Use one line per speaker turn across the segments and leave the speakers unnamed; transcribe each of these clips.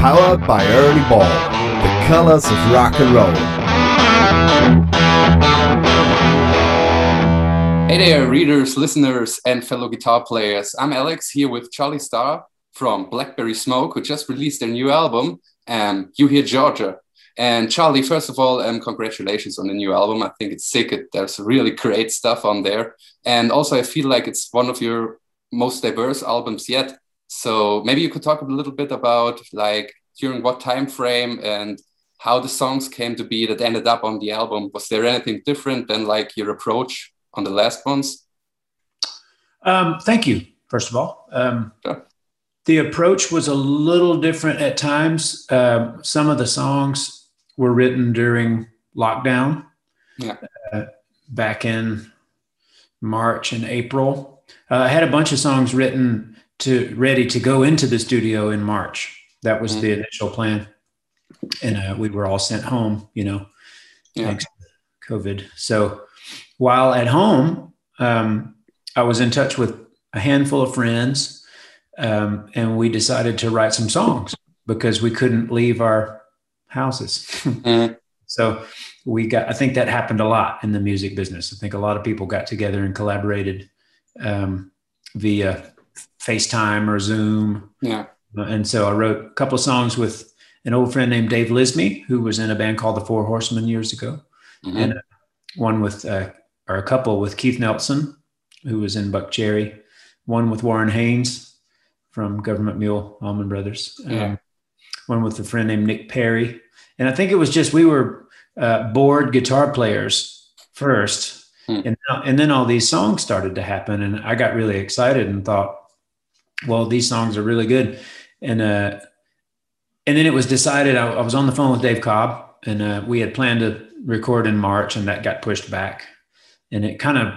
Powered by Ernie Ball, the colors of rock and roll.
Hey there, readers, listeners, and fellow guitar players. I'm Alex here with Charlie Starr from Blackberry Smoke, who just released their new album, um, You Hear Georgia. And Charlie, first of all, um, congratulations on the new album. I think it's sick. It, there's really great stuff on there. And also, I feel like it's one of your most diverse albums yet. So maybe you could talk a little bit about like during what time frame and how the songs came to be that ended up on the album. Was there anything different than like your approach on the last ones?
Um, thank you, first of all. Um, sure. The approach was a little different at times. Uh, some of the songs were written during lockdown
yeah.
uh, back in March and April. Uh, I had a bunch of songs written to ready to go into the studio in March. That was mm-hmm. the initial plan, and uh, we were all sent home. You know,
yeah. thanks
COVID. So while at home, um, I was in touch with a handful of friends, um, and we decided to write some songs because we couldn't leave our houses. mm-hmm. So we got. I think that happened a lot in the music business. I think a lot of people got together and collaborated um, via FaceTime or Zoom.
Yeah.
And so I wrote a couple of songs with an old friend named Dave Lizmi, who was in a band called the Four Horsemen years ago, mm-hmm. and uh, one with, uh, or a couple with Keith Nelson, who was in Buckcherry, one with Warren Haynes from Government Mule, Allman Brothers,
yeah. um,
one with a friend named Nick Perry. And I think it was just we were uh, bored guitar players first, hmm. and, and then all these songs started to happen. And I got really excited and thought, well, these songs are really good. And, uh, and then it was decided, I, I was on the phone with Dave Cobb and, uh, we had planned to record in March and that got pushed back and it kind of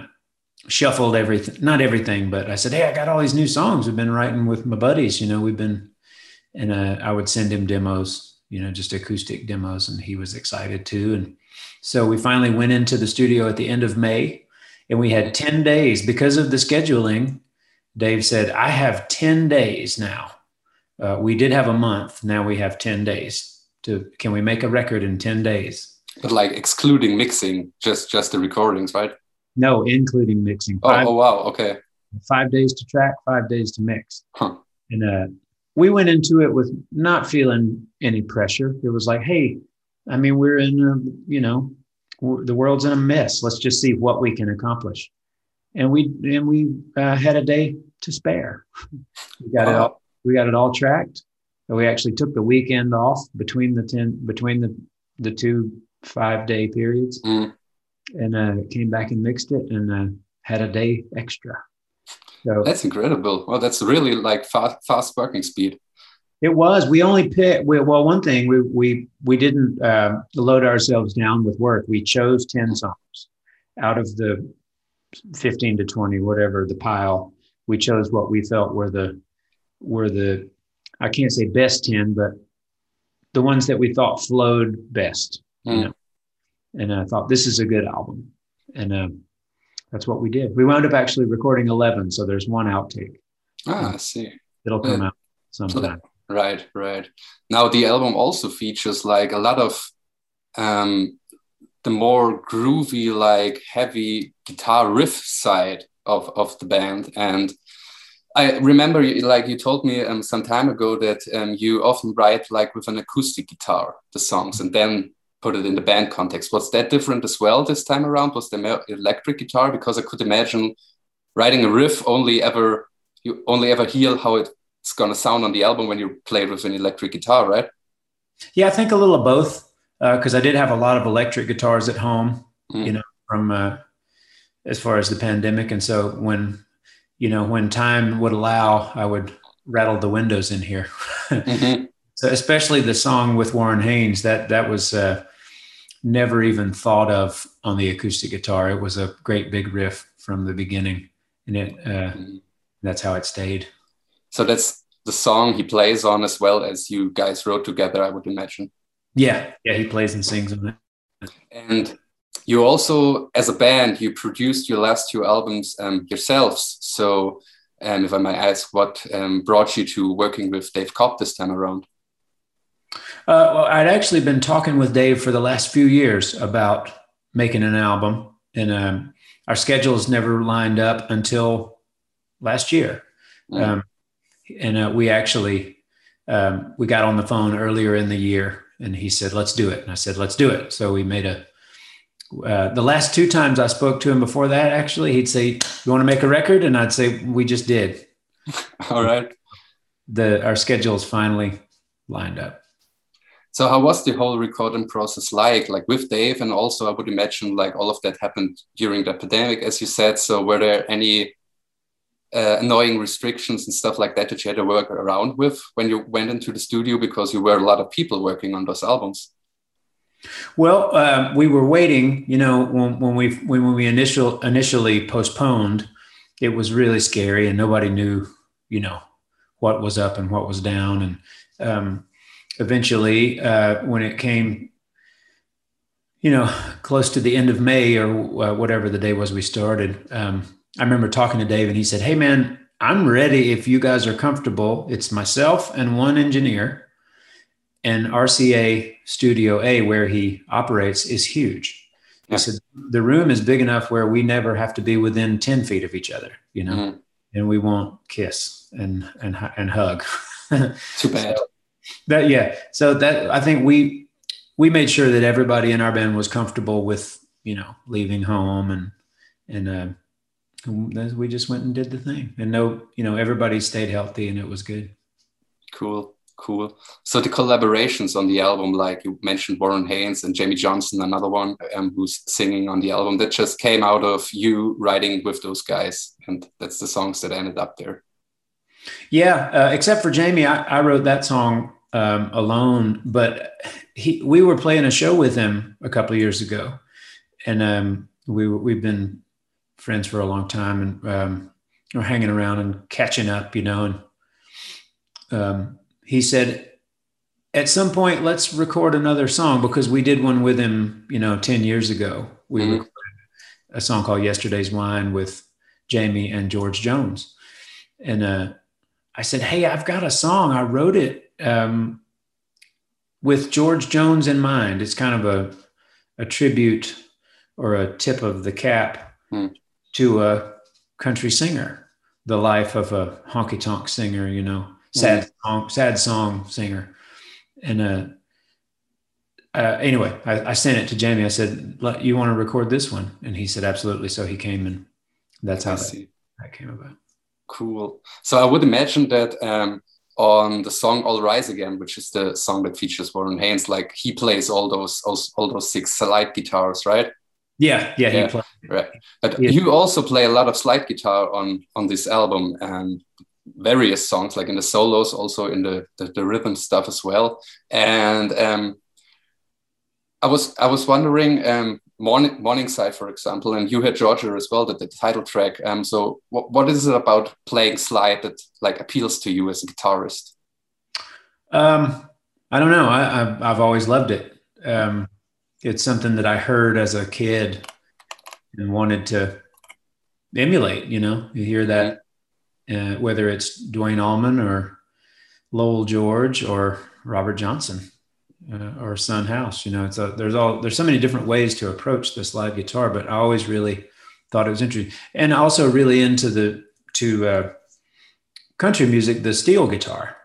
shuffled everything, not everything, but I said, Hey, I got all these new songs we've been writing with my buddies, you know, we've been, and, uh, I would send him demos, you know, just acoustic demos and he was excited too. And so we finally went into the studio at the end of May and we had 10 days because of the scheduling Dave said, I have 10 days now. Uh, we did have a month. Now we have 10 days to, can we make a record in 10 days?
But like excluding mixing, just, just the recordings, right?
No, including mixing.
Oh, five, oh, oh wow. Okay.
Five days to track, five days to mix.
Huh.
And, uh, we went into it with not feeling any pressure. It was like, Hey, I mean, we're in, a, you know, the world's in a mess. Let's just see what we can accomplish and we and we uh, had a day to spare. We got it all, we got it all tracked. We actually took the weekend off between the ten between the the two five day periods,
mm.
and uh, came back and mixed it and uh, had a day extra.
So that's incredible. Well, that's really like fast fast working speed.
It was. We only picked. Well, one thing we we we didn't uh, load ourselves down with work. We chose ten songs out of the 15 to 20 whatever the pile. We chose what we felt were the were the i can't say best 10 but the ones that we thought flowed best. Mm. you know and i thought this is a good album. And uh, that's what we did. We wound up actually recording 11 so there's one outtake.
Ah i see.
It'll come out sometime.
Right right. Now the album also features like a lot of um the more groovy, like heavy guitar riff side of, of the band. And I remember, like you told me um, some time ago, that um, you often write like with an acoustic guitar the songs and then put it in the band context. Was that different as well this time around? Was the electric guitar? Because I could imagine writing a riff only ever you only ever hear how it's gonna sound on the album when you play it with an electric guitar, right?
Yeah, I think a little of both because uh, I did have a lot of electric guitars at home, mm. you know, from uh, as far as the pandemic. And so when, you know, when time would allow, I would rattle the windows in here. mm-hmm. So especially the song with Warren Haynes, that that was uh, never even thought of on the acoustic guitar. It was a great big riff from the beginning, and it uh, mm-hmm. that's how it stayed.
So that's the song he plays on as well as you guys wrote together, I would imagine.
Yeah, yeah, he plays and sings on it.
And you also, as a band, you produced your last two albums um, yourselves. So, um, if I might ask, what um, brought you to working with Dave Cobb this time around?
Uh, well, I'd actually been talking with Dave for the last few years about making an album, and um, our schedules never lined up until last year. Mm. Um, and uh, we actually um, we got on the phone earlier in the year, and he said, "Let's do it." And I said, "Let's do it." So we made a. Uh, the last two times I spoke to him before that, actually, he'd say, "You want to make a record?" And I'd say, "We just did."
All right.
The our schedules finally lined up.
So how was the whole recording process like, like with Dave? And also, I would imagine like all of that happened during the pandemic, as you said. So were there any uh, annoying restrictions and stuff like that that you had to work around with when you went into the studio because you were a lot of people working on those albums?
Well, uh, we were waiting. You know, when, when we when we initial initially postponed, it was really scary, and nobody knew, you know, what was up and what was down, and um, eventually, uh, when it came, you know, close to the end of May or uh, whatever the day was we started, um, I remember talking to Dave and he said, Hey, man, I'm ready if you guys are comfortable. It's myself and one engineer. And RCA Studio A, where he operates, is huge. He said, The room is big enough where we never have to be within 10 feet of each other, you know, mm-hmm. and we won't kiss and, and, and hug.
Too bad.
So, that yeah so that i think we we made sure that everybody in our band was comfortable with you know leaving home and and uh, we just went and did the thing. And no you know everybody stayed healthy and it was good.
Cool cool. So the collaborations on the album like you mentioned warren haynes and jamie johnson another one um, who's singing on the album that just came out of you writing with those guys. And that's the songs that ended up there.
Yeah, uh, except for Jamie, I, I wrote that song um, alone. But he, we were playing a show with him a couple of years ago, and um, we we've been friends for a long time, and um, we're hanging around and catching up, you know. And um, he said, at some point, let's record another song because we did one with him, you know, ten years ago. We mm-hmm. recorded a song called "Yesterday's Wine" with Jamie and George Jones, and uh, I said, Hey, I've got a song. I wrote it um, with George Jones in mind. It's kind of a, a tribute or a tip of the cap hmm. To a country singer, the life of a honky tonk singer, you know, sad, hmm. song, sad song singer. And uh, uh, anyway, I, I, sent it to Jamie. I said, "You want to record this one?" And he said, "Absolutely." So he came, and that's how that, that came about.
Cool. So I would imagine that um, on the song "All Rise Again," which is the song that features Warren Haynes, like he plays all those all, all those six slide guitars, right?
Yeah, yeah,
yeah, right. But yeah. you also play a lot of slide guitar on on this album and various songs, like in the solos, also in the the, the rhythm stuff as well. And um, I was I was wondering um, morning Morningside, for example, and You Hear Georgia as well, that the title track. Um, so what, what is it about playing slide that like appeals to you as a guitarist?
Um, I don't know. I, I've, I've always loved it. Um, it's something that I heard as a kid and wanted to emulate. You know, you hear that, uh, whether it's Duane Allman or Lowell George or Robert Johnson uh, or Son House. You know, it's a, there's all there's so many different ways to approach this live guitar, but I always really thought it was interesting, and also really into the to uh, country music, the steel guitar.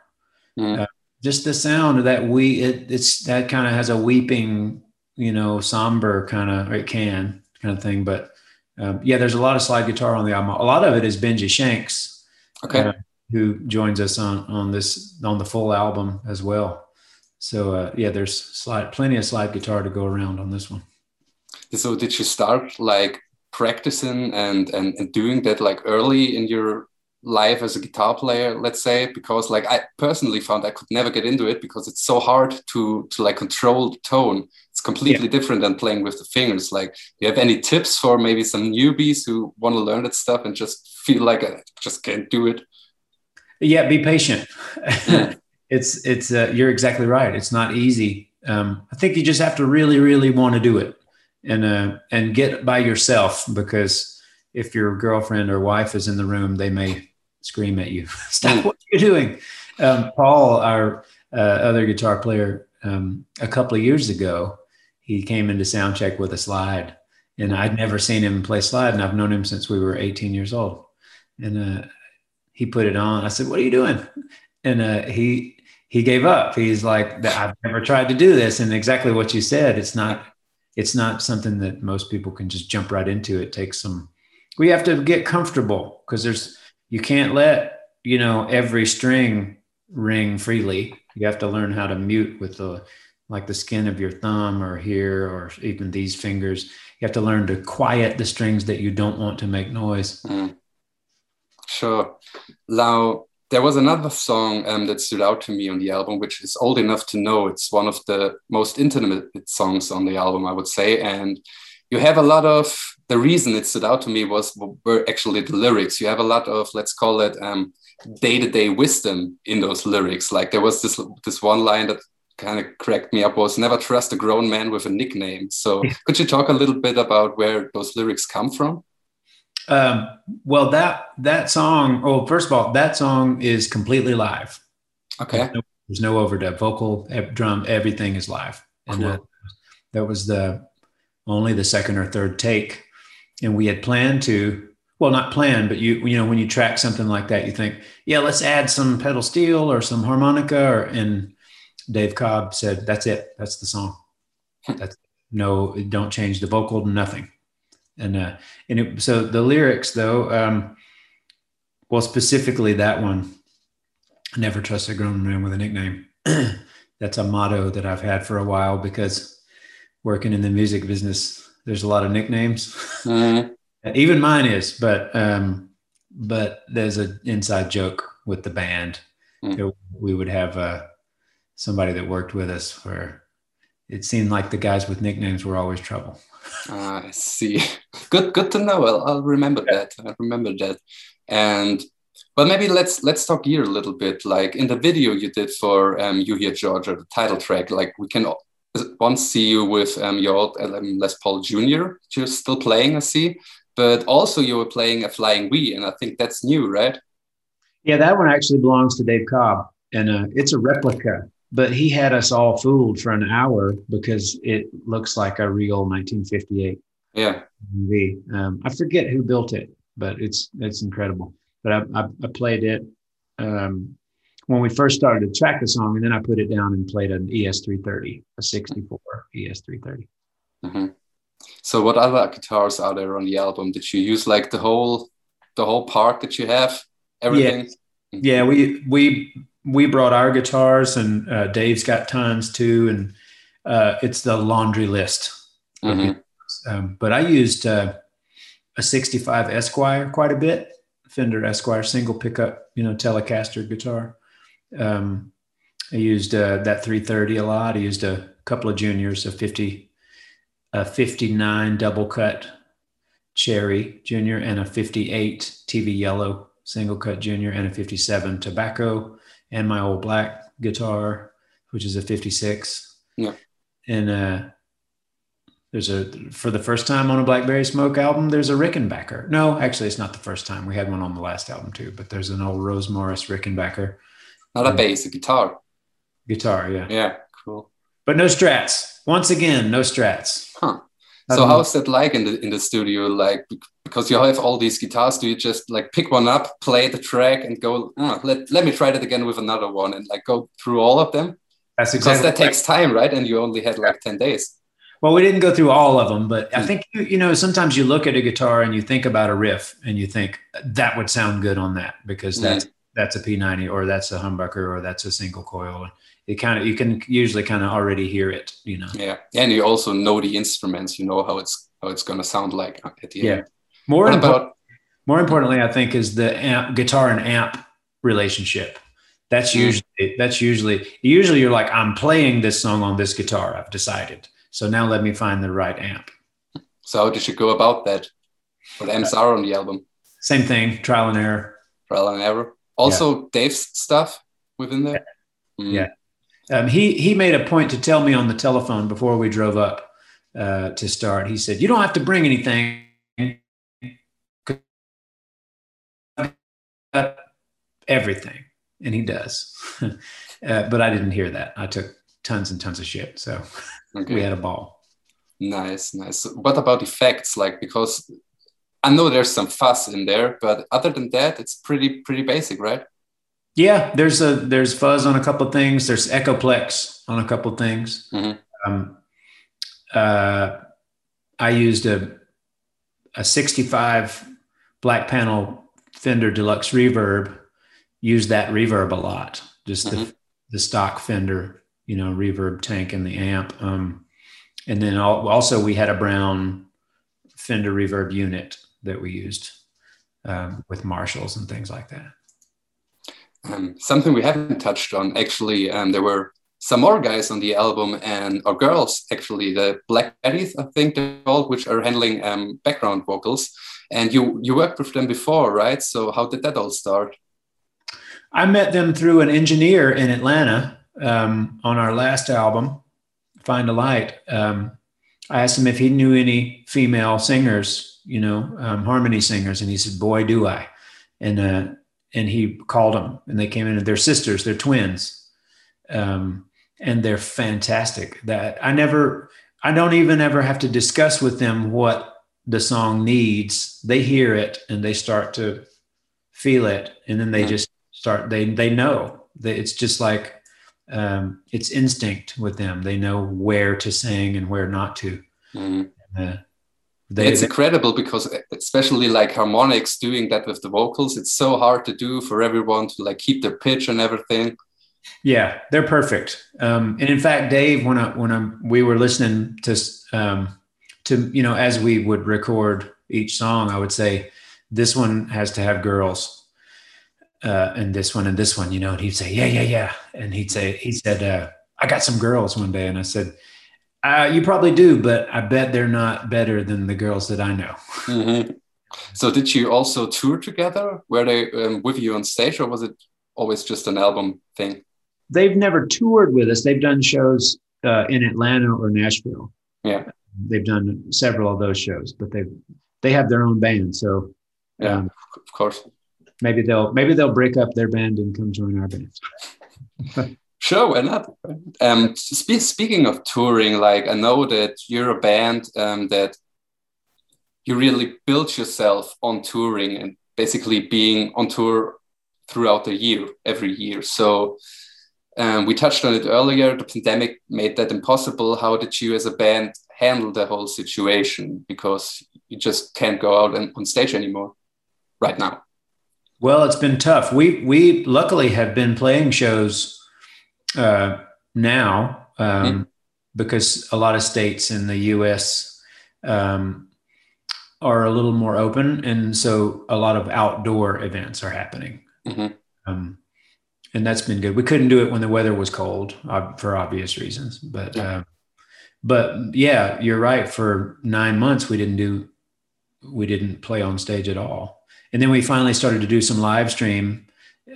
Mm. Uh, just the sound of that we it, it's that kind of has a weeping, you know, somber kind of it can kind of thing. But um, yeah, there's a lot of slide guitar on the album. A lot of it is Benji Shanks,
okay, uh,
who joins us on on this on the full album as well. So uh, yeah, there's slide, plenty of slide guitar to go around on this one.
So did you start like practicing and, and, and doing that like early in your life as a guitar player, let's say? Because like I personally found I could never get into it because it's so hard to to like control the tone. It's completely yeah. different than playing with the fingers. Like, do you have any tips for maybe some newbies who want to learn that stuff and just feel like I just can't do it?
Yeah, be patient. it's it's uh, you're exactly right. It's not easy. Um, I think you just have to really, really want to do it, and uh, and get by yourself because if your girlfriend or wife is in the room, they may scream at you. Stop what you're doing. Um, Paul, our uh, other guitar player, um, a couple of years ago, he came into sound check with a slide, and I'd never seen him play slide, and I've known him since we were 18 years old. And uh, he put it on. I said, "What are you doing?" And uh, he he gave up. He's like, "I've never tried to do this." And exactly what you said, it's not it's not something that most people can just jump right into. It takes some. We have to get comfortable because there's you can't let you know every string ring freely. You have to learn how to mute with the like the skin of your thumb or here or even these fingers. You have to learn to quiet the strings that you don't want to make noise.
Mm. Sure. Now, there was another song um, that stood out to me on the album, which is old enough to know it's one of the most intimate songs on the album, I would say. And you have a lot of the reason it stood out to me was were actually the lyrics. You have a lot of let's call it day to day wisdom in those lyrics. Like there was this this one line that kind of cracked me up was never trust a grown man with a nickname. So could you talk a little bit about where those lyrics come from?
Um, well, that that song. Oh, first of all, that song is completely live.
Okay.
There's no, there's no overdub, vocal, drum, everything is live, and
Cool.
uh, that was the only the second or third take. And we had planned to, well, not planned, but you you know when you track something like that, you think, yeah, let's add some pedal steel or some harmonica, or and Dave Cobb said, that's it, that's the song. That's no, don't change the vocal, nothing and uh, and it, so the lyrics though, um, well, specifically that one, never trust a grown man with a nickname. That's a motto that I've had for a while because working in the music business, there's a lot of nicknames.
Mhm.
Even mine is, but um, but there's an inside joke with the band.
Mm.
There- We would have uh, somebody that worked with us where it seemed like the guys with nicknames were always trouble.
Ah, I see. Good, good to know. I'll, I'll remember that. I remember that. And but maybe let's let's talk here a little bit. Like in the video you did for um, "You Hear Georgia," the title track. Like we can once see you with um, your old um, Les Paul Jr. You're still playing, I see. But also you were playing a Flying V, and I think that's new, right?
Yeah, that one actually belongs to Dave Cobb, and uh, it's a replica. But he had us all fooled for an hour because it looks like a real 1958
Yeah.
movie. Um, I forget who built it, but it's it's incredible. But I, I, I played it um, when we first started to track the song, and then I put it down and played an ES330, a 64 ES330.
hmm So what other guitars are there on the album? Did you use like the whole the whole part that you have? Everything?
Yeah, we we we brought our guitars, and uh, Dave's got tons too, and uh, it's the laundry list.
Mhm.
Um, but I used uh, a '65 Esquire quite a bit, Fender Esquire single pickup, you know, Telecaster guitar. Um, I used uh, that 330 a lot. I used a couple of juniors, a 50, a 59 double cut cherry junior, and a 58 TV yellow single cut junior, and a 57 tobacco, and my old black guitar, which is a 56.
Yeah.
And uh, there's a for the first time on a Blackberry Smoke album, there's a Rickenbacker. No, actually, it's not the first time. We had one on the last album too, but there's an old Rose Morris Rickenbacker
Not a bass, a guitar.
guitar, yeah.
Yeah, cool.
But no strats. Once again, no strats.
Huh. So how's that like in the in the studio? Like because you have all these guitars, do you just like pick one up, play the track, and go? "Ah, let let me try that again with another one, and like go through all of them?
That's
Because
exactly
that takes time, right? And you only had like ten days.
Well, we didn't go through all of them, but I
Hmm.
think you, you know sometimes you look at a guitar and you think about a riff and you think that would sound good on that because that's that's a P90 or that's a humbucker or that's a single coil. It kind of you can usually kind of already hear it, you know.
Yeah, and you also know the instruments. You know how it's how it's gonna sound like at the
Yeah.
end.
More
What about?
more importantly, I think is the amp, guitar and amp relationship. That's
Mm.
usually that's usually usually you're like I'm playing this song on this guitar. I've decided. So now let me find the right amp.
So how did you go about that? What amps are on the album?
Same thing, trial and error.
Trial and error. Also, Dave's stuff within there. Mm.
Yeah. Um, he he made a point to tell me on the telephone before we drove up uh, to start. He said, "You don't have to bring anything. Everything," and he does. uh, but I didn't hear that. I took tons and tons of shit. So okay. we had a ball.
Nice, nice. What about effects? Like because I know there's some fuzz in there, but other than that, it's pretty pretty basic, right?
Yeah, there's a there's fuzz on a couple of things. There's echoplex on a couple of things. Mm-hmm. Um, uh, I used a a 65 black panel Fender Deluxe Reverb. Used that reverb a lot. Just mm-hmm. the the stock Fender, you know, reverb tank and the amp. Um, and then also we had a brown Fender reverb unit that we used um, with Marshalls and things like that.
Um, something we haven't touched on actually, um, there were some more guys on the album and or girls actually, the Black I think they're called, which are handling um, background vocals. And you you worked with them before, right? So how did that all start?
I met them through an engineer in Atlanta um, on our last album, Find a Light. Um, I asked him if he knew any female singers, you know, um, harmony singers, and he said, "Boy, do I!" And uh, and he called them, and they came in. and They're sisters, they're twins, um, and they're fantastic. That I never, I don't even ever have to discuss with them what the song needs. They hear it and they start to feel it, and then they mm-hmm. just start. They they know that it's just like um, it's instinct with them. They know where to sing and where not to. Mm-hmm. Uh,
they, it's incredible because especially like harmonics doing that with the vocals it's so hard to do for everyone to like keep their pitch and everything.
Yeah they're perfect. Um, and in fact dave when I, when I, we were listening to um, to you know as we would record each song i would say this one has to have girls uh, and this one and this one you know and he'd say yeah yeah yeah and he'd say he said uh, i got some girls one day and i said uh, you probably do, but I bet they're not better than the girls that I know.
Mm-hmm. So, did you also tour together? Were they um, with you on stage, or was it always just an album thing?
They've never toured with us. They've done shows uh, in Atlanta or Nashville.
Yeah,
they've done several of those shows, but they they have their own band. So,
yeah, um, of course.
Maybe they'll maybe they'll break up their band and come join our band.
Sure, why not? Um, spe speaking of touring, like I know that you're a band um, that you really built yourself on touring and basically being on tour throughout the year, every year. So um, we touched on it earlier. The pandemic made that impossible. How did you, as a band, handle the whole situation? Because you just can't go out and on stage anymore right now.
Well, it's been tough. We we luckily have been playing shows uh, now um, mm-hmm. because a lot of states in the U.S. Um, are a little more open, and so a lot of outdoor events are happening. Mm-hmm. Um, and that's been good. We couldn't do it when the weather was cold uh, for obvious reasons, but yeah. Uh, but yeah, you're right. For nine months, we didn't do we didn't play on stage at all, and then we finally started to do some live stream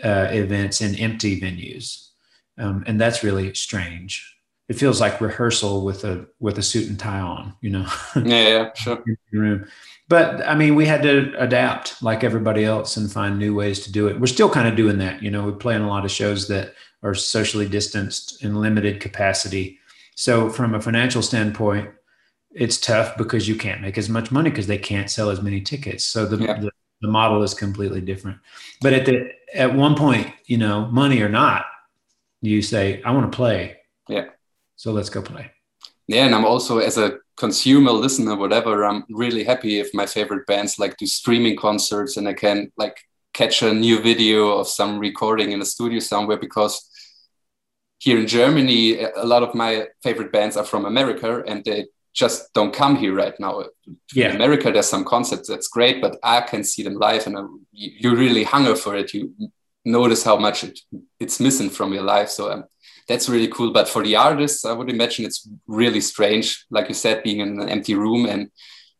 uh, events in empty venues um, and that's really strange. It feels like rehearsal with a with a suit and tie on, you know.
Yeah, yeah, sure.
room. But I mean, we had to adapt like everybody else and find new ways to do it. We're still kind of doing that, you know. We play in a lot of shows that are socially distanced in limited capacity. So from a financial standpoint, it's tough because you can't make as much money because they can't sell as many tickets. So the, yeah. the, the model is completely different. But at the at one point, you know, money or not, you say, I want to play.
Yeah.
So let's go play.
Yeah. And I'm also, as a consumer, listener, whatever, I'm really happy if my favorite bands like do streaming concerts and I can like catch a new video of some recording in a studio somewhere because here in Germany, a lot of my favorite bands are from America and they just don't come here right now.
Yeah.
In America, there's some concerts that's great, but I can see them live and I'm, you really hunger for it. You notice how much it, it's missing from your life. So um, that's really cool. But for the artists, I would imagine it's really strange, like you said, being in an empty room and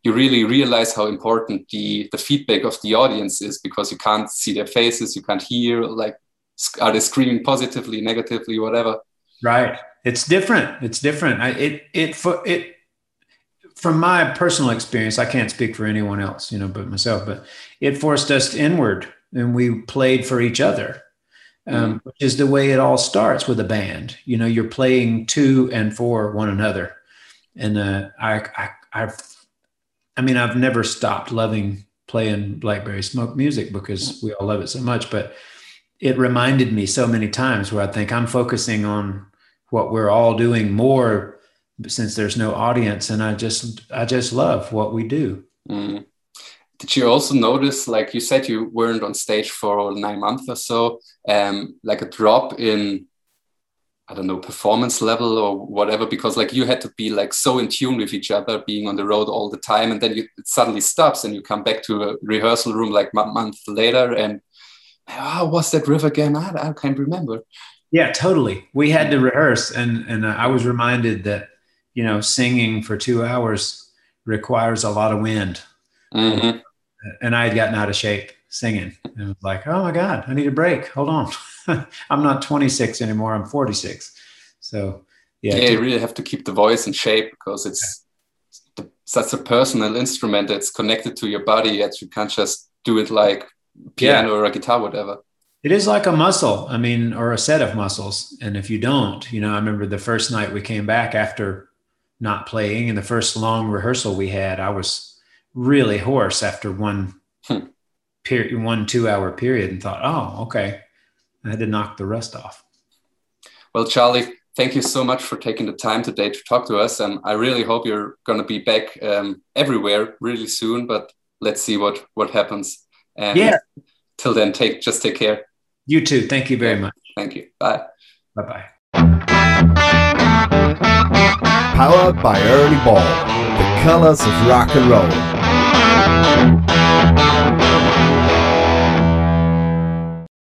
you really realize how important the the feedback of the audience is because you can't see their faces, you can't hear like are they screaming positively, negatively, whatever.
Right. It's different. It's different. I, it it for it from my personal experience, I can't speak for anyone else, you know, but myself. But it forced us inward and we played for each other um, which is the way it all starts with a band. You know, you're playing to and for one another, and uh, I, I, I've, I mean, I've never stopped loving playing Blackberry Smoke music because we all love it so much. But it reminded me so many times where I think I'm focusing on what we're all doing more since there's no audience, and I just, I just love what we do.
Mm did you also notice like you said you weren't on stage for nine months or so um like a drop in i don't know performance level or whatever? Because like you had to be like so in tune with each other being on the road all the time and then you, it suddenly stops and you come back to a rehearsal room like a month later and oh what's that riff again? I, I can't remember.
Yeah totally. We had to rehearse and and i was reminded that you know singing for two hours requires a lot of wind.
Mm-hmm
and I had gotten out of shape singing. And was like, oh my God, I need a break. Hold on. I'm not 26 anymore. I'm 46. So yeah.
Yeah, you really have to keep the voice in shape because it's the, such a personal instrument that's connected to your body that you can't just do it like piano yeah. or a guitar, whatever.
It is like a muscle, I mean, or a set of muscles. And if you don't, you know, I remember the first night we came back after not playing and the first long rehearsal we had, I was really hoarse after one hmm. period, one two hour period, and thought, oh, okay, I had to knock the rest off.
Well, Charlie, thank you so much for taking the time today to talk to us. And I really hope you're going to be back um, everywhere really soon. But let's see what what happens. And yeah. Till then, take just take care.
You too. Thank you very much.
Thank you. Bye.
Bye bye.
Powered by Ernie Ball, the colors of rock and roll. Thank you.